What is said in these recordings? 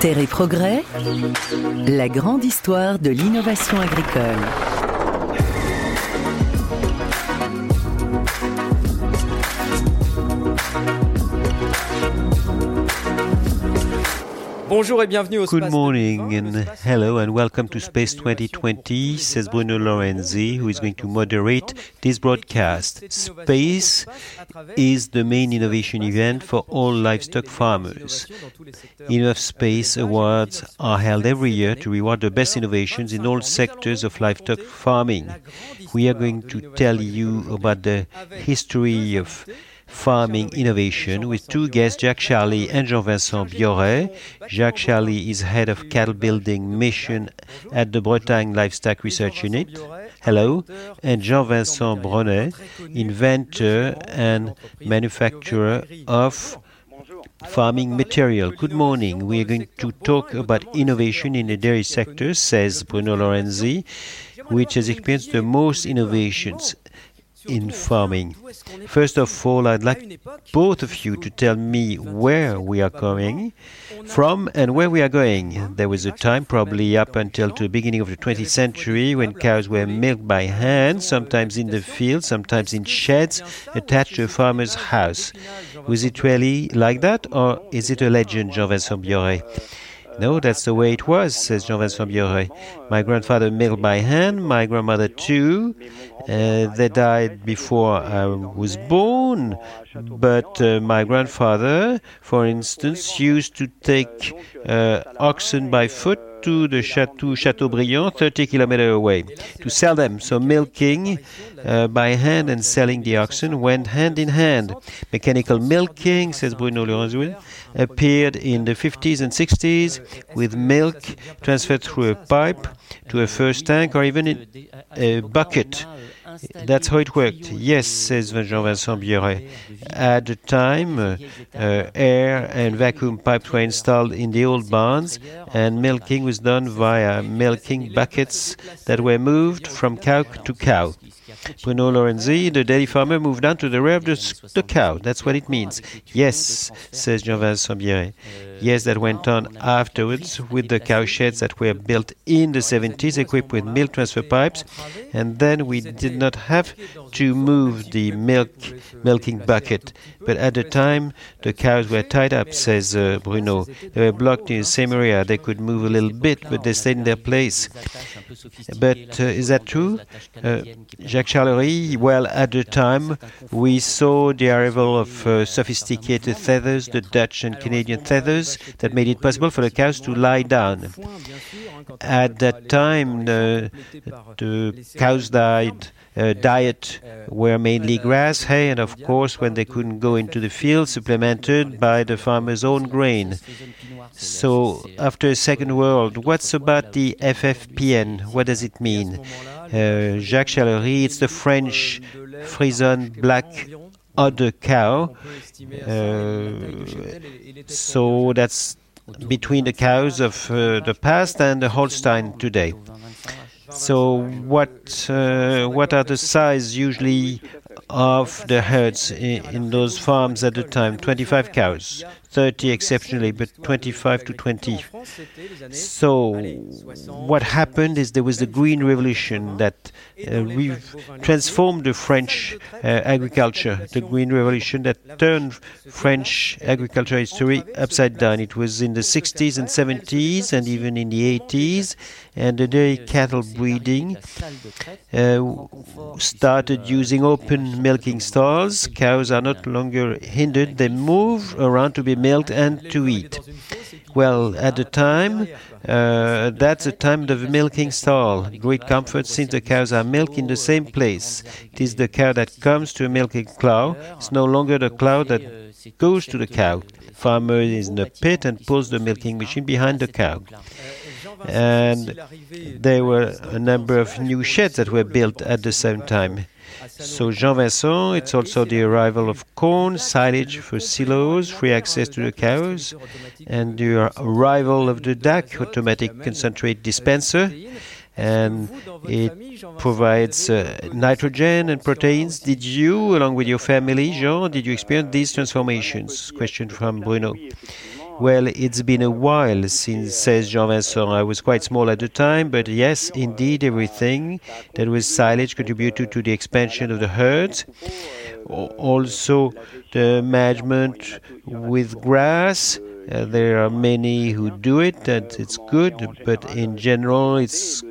Terre et progrès, la grande histoire de l'innovation agricole. Bonjour et bienvenue au Good morning and hello and welcome to Space 2020, says Bruno Lorenzi, who is going to moderate this broadcast. Space is the main innovation event for all livestock farmers. Innov'Space Awards are held every year to reward the best innovations in all sectors of livestock farming. We are going to tell you about the history of farming innovation with two guests, Jacques Charlie and Jean-Vincent Bioret. Jacques Charlie is head of cattle building mission at the Bretagne Livestock Research Unit. Hello. And Jean-Vincent Brunet, inventor and manufacturer of farming material. Good morning. We are going to talk about innovation in the dairy sector, says Bruno Lorenzi, which has experienced the most innovations in farming. First of all, I'd like both of you to tell me where we are coming from and where we are going. There was a time, probably up until the beginning of the 20th century, when cows were milked by hand, sometimes in the field, sometimes in sheds attached to a farmer's house. Was it really like that, or is it a legend, Jean-Vincent Bioret? No, that's the way it was, says Jean-Vincent Bioret. My grandfather milked by hand, my grandmother too. Uh, they died before I was born, but uh, my grandfather, for instance, used to take uh, oxen by foot to the chateau Chateaubriant, 30 kilometers away, to sell them. So milking uh, by hand and selling the oxen went hand in hand. Mechanical milking, says Bruno Lorenzi, appeared in the 50s and 60s with milk transferred through a pipe to a first tank or even a bucket. That's how it worked. Yes, says Jean-Vincent Bioret. At the time, uh, air and vacuum pipes were installed in the old barns, and milking was done via milking buckets that were moved from cow to cow. Bruno Lorenzi, the dairy farmer, moved down to the rear of the, the cow. That's what it means. Yes, says Jean-Vincent Bioret. Yes, that went on afterwards with the cow sheds that were built in the 70s, equipped with milk transfer pipes, and then we did not have to move the milk milking bucket. But at the time, the cows were tied up, says uh, Bruno. They were blocked in the same area. They could move a little bit, but they stayed in their place. But uh, is that true? Uh, Jacques Charlery, well, at the time, we saw the arrival of uh, sophisticated feathers, the Dutch and Canadian feathers, that made it possible for the cows to lie down. At that time, the, the cows died. Uh, diet were mainly grass, hay, and of course, when they couldn't go into the field, supplemented by the farmer's own grain. So, after the Second World, what's about the FFPN? What does it mean? Uh, Jacques Chalery, it's the French Frison black udder cow. Uh, so that's between the cows of uh, the past and the Holstein today. So, what uh, what are the size usually of the herds in, in, those farms at the time? 25 cows, 30 exceptionally, but 25 to 20. So, what happened is there was the Green Revolution that uh, transformed the French uh, agriculture, the Green Revolution that turned French agriculture history upside down. It was in the 60s and 70s and even in the 80s, and the dairy cattle breeding uh, started using open milking stalls. Cows are not longer hindered, they move around to be milked and to eat. Well, at the time, uh, that's the time of the milking stall. Great comfort since the cows are milked in the same place. It is the cow that comes to a milking plow. It's no longer the plow that goes to the cow. Farmer is in the pit and pulls the milking machine behind the cow. And there were a number of new sheds that were built at the same time. So Jean Vincent, it's also the arrival of corn, silage for silos, free access to the cows, and the arrival of the DAC, automatic concentrate dispenser. and it provides uh, nitrogen and proteins. Did you, along with your family, Jean, did you experience these transformations? Question from Bruno. Well, it's been a while since, says Jean Vincent. I was quite small at the time, but yes, indeed, everything that was silage contributed to the expansion of the herds. Also, the management with grass. Uh, there are many who do it, and it's good, but in general, it's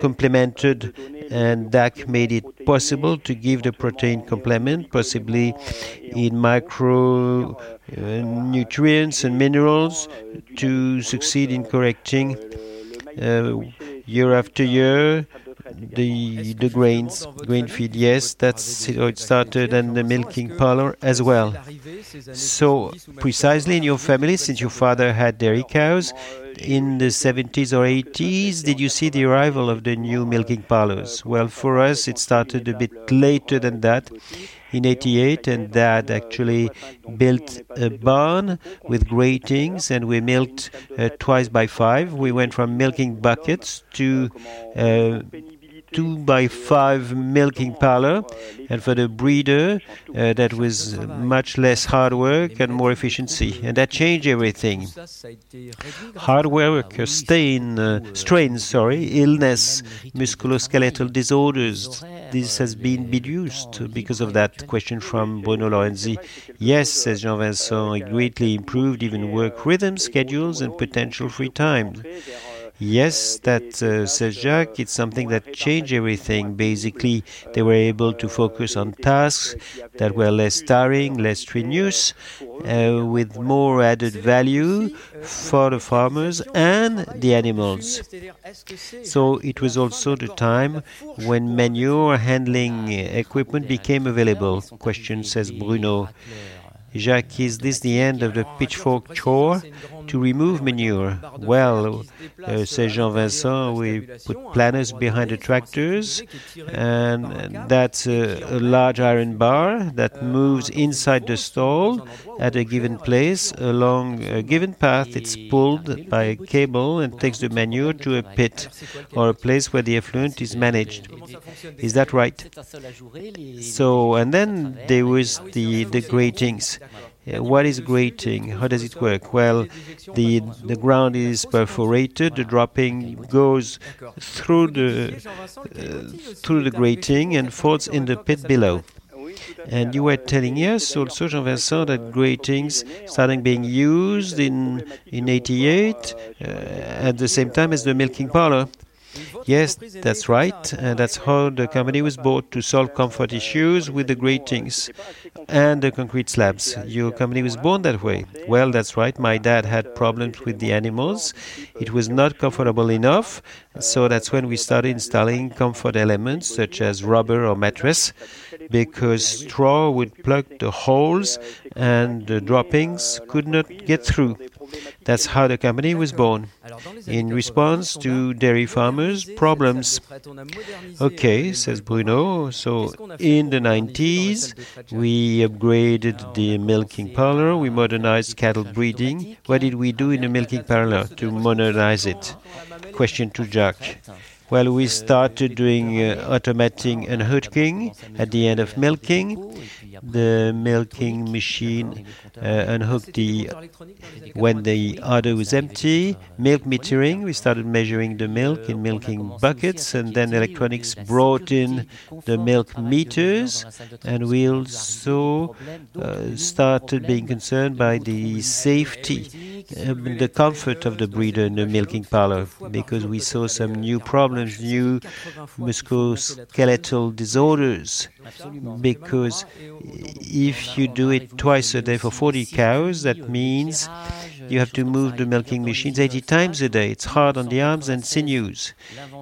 complemented, and that made it possible to give the protein complement, possibly in micro uh, nutrients and minerals, to succeed in correcting uh, year after year the the grains, grain feed. Yes, that's how it started, and the milking parlor as well. So precisely in your family, since your father had dairy cows, in the 70s or 80s, did you see the arrival of the new milking parlors? Well, for us, it started a bit later than that in 88 and dad actually built a barn with gratings and we milked uh, twice by five we went from milking buckets to uh, two by five milking parlor, and for the breeder, uh, that was much less hard work and more efficiency, and that changed everything. Hard work, stain, uh, strain, sorry, illness, musculoskeletal disorders. This has been reduced because of that question from Bruno Lorenzi. Yes, says Jean Vincent, it greatly improved even work rhythm, schedules, and potential free time. Yes, that uh, says Jacques, it's something that changed everything. Basically, they were able to focus on tasks that were less tiring, less strenuous, uh, with more added value for the farmers and the animals. So it was also the time when manure handling equipment became available. Question says Bruno. Jacques, is this the end of the pitchfork chore to remove manure? Well, uh, says Jean Vincent, we put planners behind the tractors, and that's a, a large iron bar that moves inside the stall at a given place along a given path. It's pulled by a cable and takes the manure to a pit or a place where the effluent is managed. Is that right? So, and then there was the, the gratings. Uh, what is grating? How does it work? Well, the the ground is perforated. The dropping goes through the uh, through the grating and falls in the pit below. And you were telling us also, Jean Vincent, that gratings started being used in in '88 uh, at the same time as the milking parlor. Yes, that's right. And that's how the company was bought to solve comfort issues with the gratings and the concrete slabs. Your company was born that way. Well, that's right. My dad had problems with the animals. It was not comfortable enough. So that's when we started installing comfort elements such as rubber or mattress because straw would plug the holes and the droppings could not get through. That's how the company was born, in response to dairy farmers' problems. Okay, says Bruno. So in the 90s, we upgraded the milking parlor, we modernized cattle breeding. What did we do in the milking parlor to modernize it? Question to Jacques. Well, we started doing uh, automating and hooking at the end of milking. The milking machine uh, unhooked the when the udder was empty. Milk metering. We started measuring the milk in milking buckets, and then electronics brought in the milk meters, and we also uh, started being concerned by the safety, um, the comfort of the breeder in the milking parlor, because we saw some new problems problems, new musculoskeletal disorders. Because if you do it twice a day for 40 cows, that means you have to move the milking machines 80 times a day. It's hard on the arms and sinews.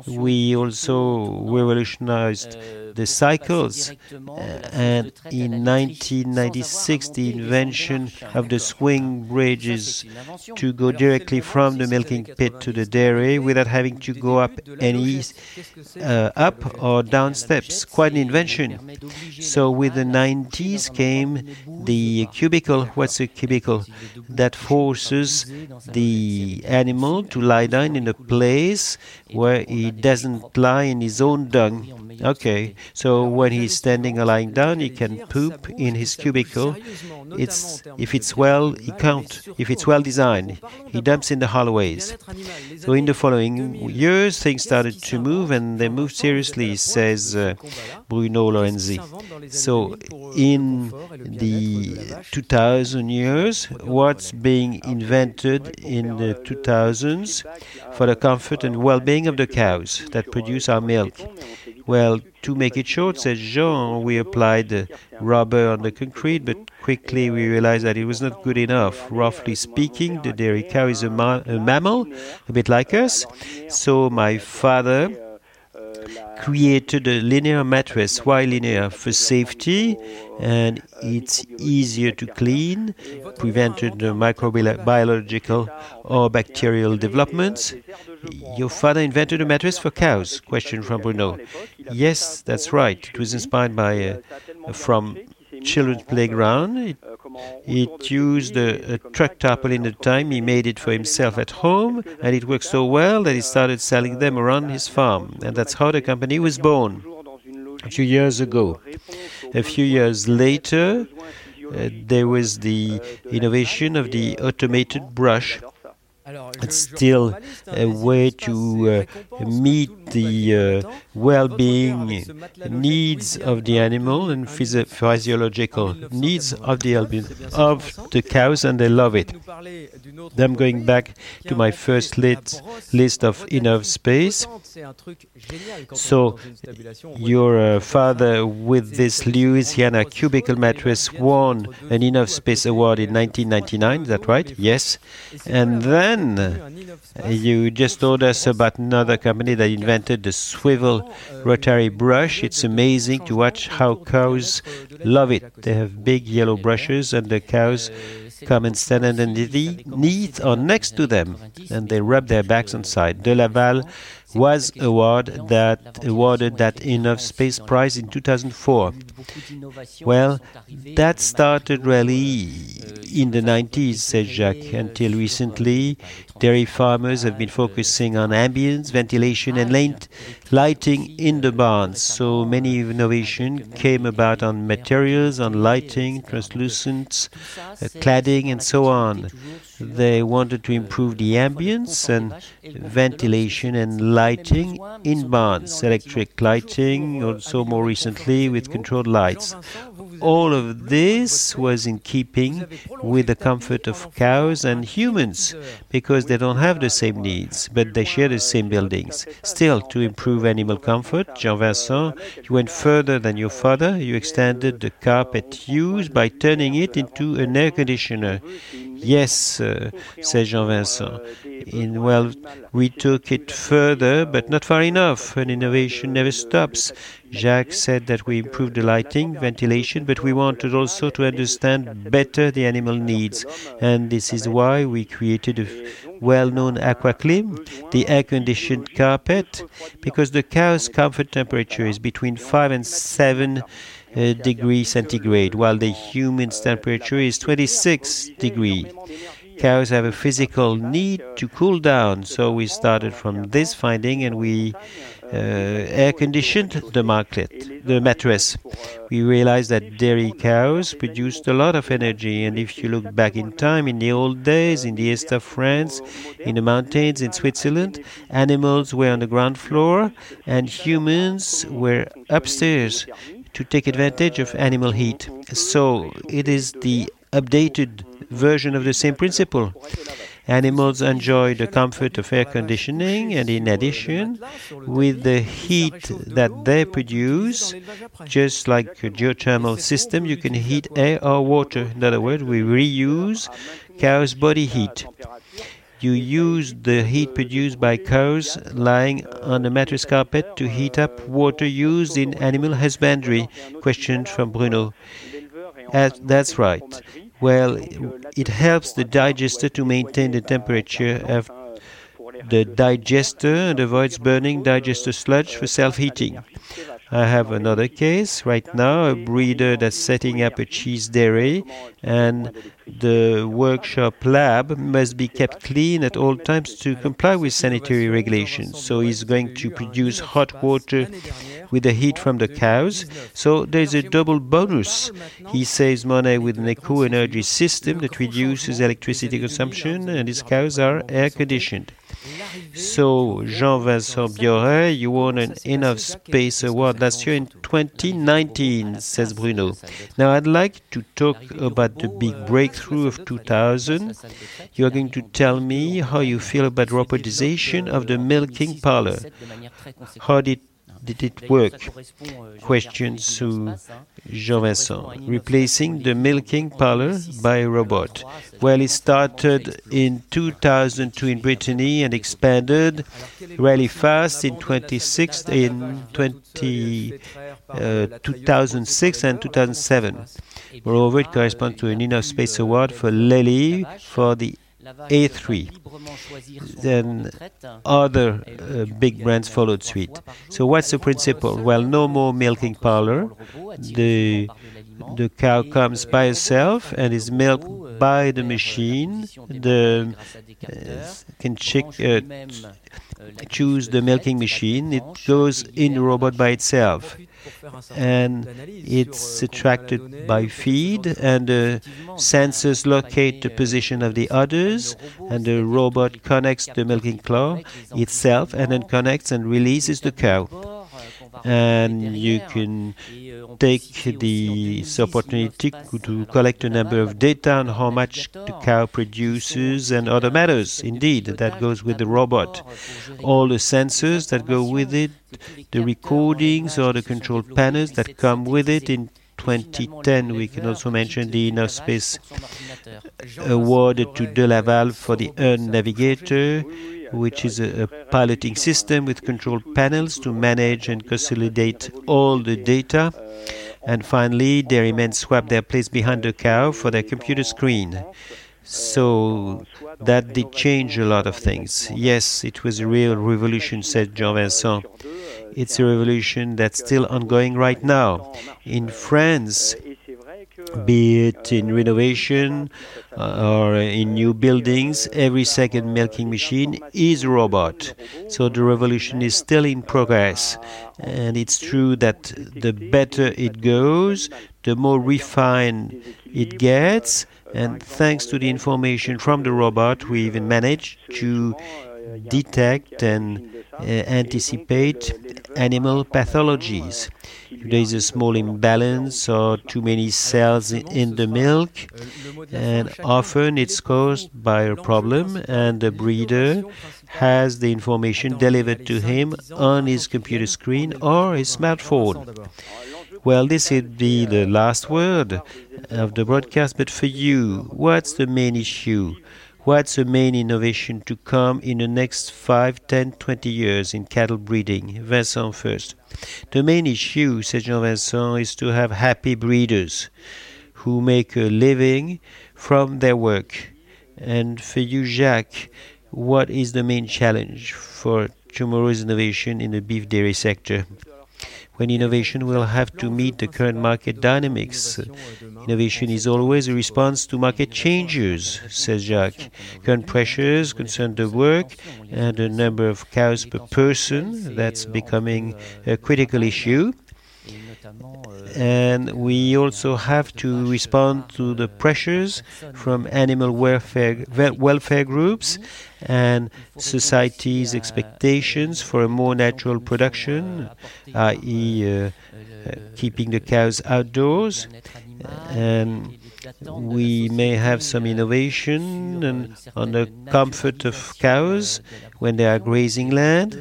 We also revolutionized the cycles. Uh, and in 1996, the invention of the swing bridges to go directly from the milking pit to the dairy without having to go up any uh, up or down steps. Quite an invention. So with the 90s came the cubicle. What's a cubicle? That forces the animal to lie down in a place where he doesn't lie in his own dung. Okay, so when he's standing or lying down, he can poop in his cubicle. It's if it's well, he can't. If it's well designed, he dumps in the hallways. So in the following years, things started to move, and they moved seriously, says uh, Bruno Lorenzi. So in the 2000 years, what's being invented in the 2000s for the comfort and well-being of the cows that produce our milk? Well, to make it short, says Jean, we applied uh, rubber on the concrete, but quickly we realized that it was not good enough. Roughly speaking, the dairy cow is a, ma- a mammal, a bit like us. So my father created a linear mattress. Why linear? For safety, and it's easier to clean, prevented the microbiological or bacterial developments. Your father invented a mattress for cows? Question from Bruno. Yes, that's right. It was inspired by uh, from children's playground. It, it used a, a, truck tarpaulin at the time. He made it for himself at home, and it worked so well that he started selling them around his farm. And that's how the company was born a few years ago. A few years later, uh, there was the innovation of the automated brush it's still a way to uh, meet the uh, well-being needs of the animal and physio- physiological needs of the of the cows, and they love it. I'm going back to my first lit, list of Innov'Space. So, your uh, father, with this Louisiana cubicle mattress, won an Innov'Space award in 1999. Is that right? Yes, and then then you just told us about another company that invented the swivel rotary brush. It's amazing to watch how cows love it. They have big yellow brushes, and the cows come and stand underneath or next to them, and they rub their backs on side. DeLaval was award that awarded that Innov'Space Prize in 2004. Well, that started really in the 90s, said Jacques. Until recently, dairy farmers have been focusing on ambience, ventilation, and lighting in the barns. So many innovation came about on materials, on lighting, translucent uh, cladding, and so on. They wanted to improve the ambience and ventilation and lighting in barns, electric lighting, also more recently with controlled lights. All of this was in keeping with the comfort of cows and humans because they don't have the same needs, but they share the same buildings. Still, to improve animal comfort, Jean Vincent, you went further than your father. You extended the carpet use by turning it into an air conditioner. Yes, uh, said Jean Vincent. In, well, we took it further, but not far enough. An innovation never stops. Jacques said that we improved the lighting, ventilation, but we wanted also to understand better the animal needs. And this is why we created a well known AquaClim, the air conditioned carpet, because the cow's comfort temperature is between 5 and 7 degree centigrade, while the human's temperature is 26 degree. Cows have a physical need to cool down, so we started from this finding and we uh, air conditioned the market, the mattress. We realized that dairy cows produced a lot of energy, and if you look back in time, in the old days, in the east of France, in the mountains in Switzerland, animals were on the ground floor and humans were upstairs to take advantage of animal heat. So it is the updated version of the same principle. Animals enjoy the comfort of air conditioning, and in addition, with the heat that they produce, just like a geothermal system, you can heat air or water. In other words, we reuse cow's body heat. You use the heat produced by cows lying on a mattress carpet to heat up water used in animal husbandry? Question from Bruno. that's right. Well, it helps the digester to maintain the temperature of the digester and avoids burning digester sludge for self heating. I have another case right now a breeder that's setting up a cheese dairy, and the workshop lab must be kept clean at all times to comply with sanitary regulations. So he's going to produce hot water with the heat from the cows. So there's a double bonus. He saves money with an eco energy system that reduces electricity consumption, and his cows are air conditioned. So, Jean Vincent Bioret, you won an Innov'Space Award last year in 2019, says Bruno. Now, I'd like to talk about the big breakthrough of 2000. You're going to tell me how you feel about robotization of the milking parlor. How did did it work? Question to Jean Vincent. Replacing the milking parlor by a robot. Well, it started in 2002 in Brittany and expanded really fast in 26 in 20, uh, 2006 and 2007. Moreover, it corresponds to an Innov'Space Award for Lely for the a3. Then other uh, big brands followed suit. So what's the principle? Well, no more milking parlor. The the cow comes by herself and is milked by the machine. The uh, can check, uh, choose the milking machine. It goes in the robot by itself and it's attracted by feed and the sensors locate the position of the udders and the robot connects the milking claw itself and then connects and releases the cow and you can take the opportunity to collect a number of data on how much the cow produces and other matters. Indeed, that goes with the robot. All the sensors that go with it, the recordings or the control panels that come with it in 2010. We can also mention the Innov'Space awarded to DeLaval for the Herd Navigator which is a, a, piloting system with control panels to manage and consolidate all the data. And finally, dairymen swap their place behind the cow for their computer screen. So that did change a lot of things. Yes, it was a real revolution, said Jean Vincent. It's a revolution that's still ongoing right now. In France, be it in renovation uh, or in new buildings, every second milking machine is a robot. So the revolution is still in progress. And it's true that the better it goes, the more refined it gets. And thanks to the information from the robot, we even managed to detect and uh, anticipate animal pathologies. If there is a small imbalance or too many cells in the milk, and often it's caused by a problem, and the breeder has the information delivered to him on his computer screen or his smartphone. Well, this would be the last word of the broadcast, but for you, what's the main issue? What's the main innovation to come in the next 5, 10, 20 years in cattle breeding? Vincent first. The main issue, said Jean Vincent, is to have happy breeders who make a living from their work. And for you, Jacques, what is the main challenge for tomorrow's innovation in the beef dairy sector? When innovation will have to meet the current market dynamics. Innovation is always a response to market changes, says Jacques. Current pressures concern the work and the number of cows per person. That's becoming a critical issue. And we also have to respond to the pressures from animal welfare, welfare groups and society's expectations for a more natural production, i.e., uh, uh, keeping the cows outdoors. And we may have some innovation on the comfort of cows when they are grazing land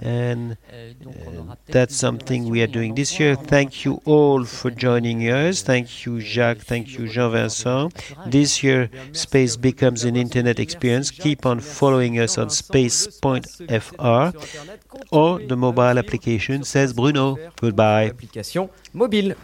And uh, that's something we are doing this year. Thank you all for joining us. Thank you, Jacques. Thank you, Jean Vincent. This year, space becomes an internet experience. Keep on following us on space.fr or the mobile application, says Bruno. Goodbye. Application mobile.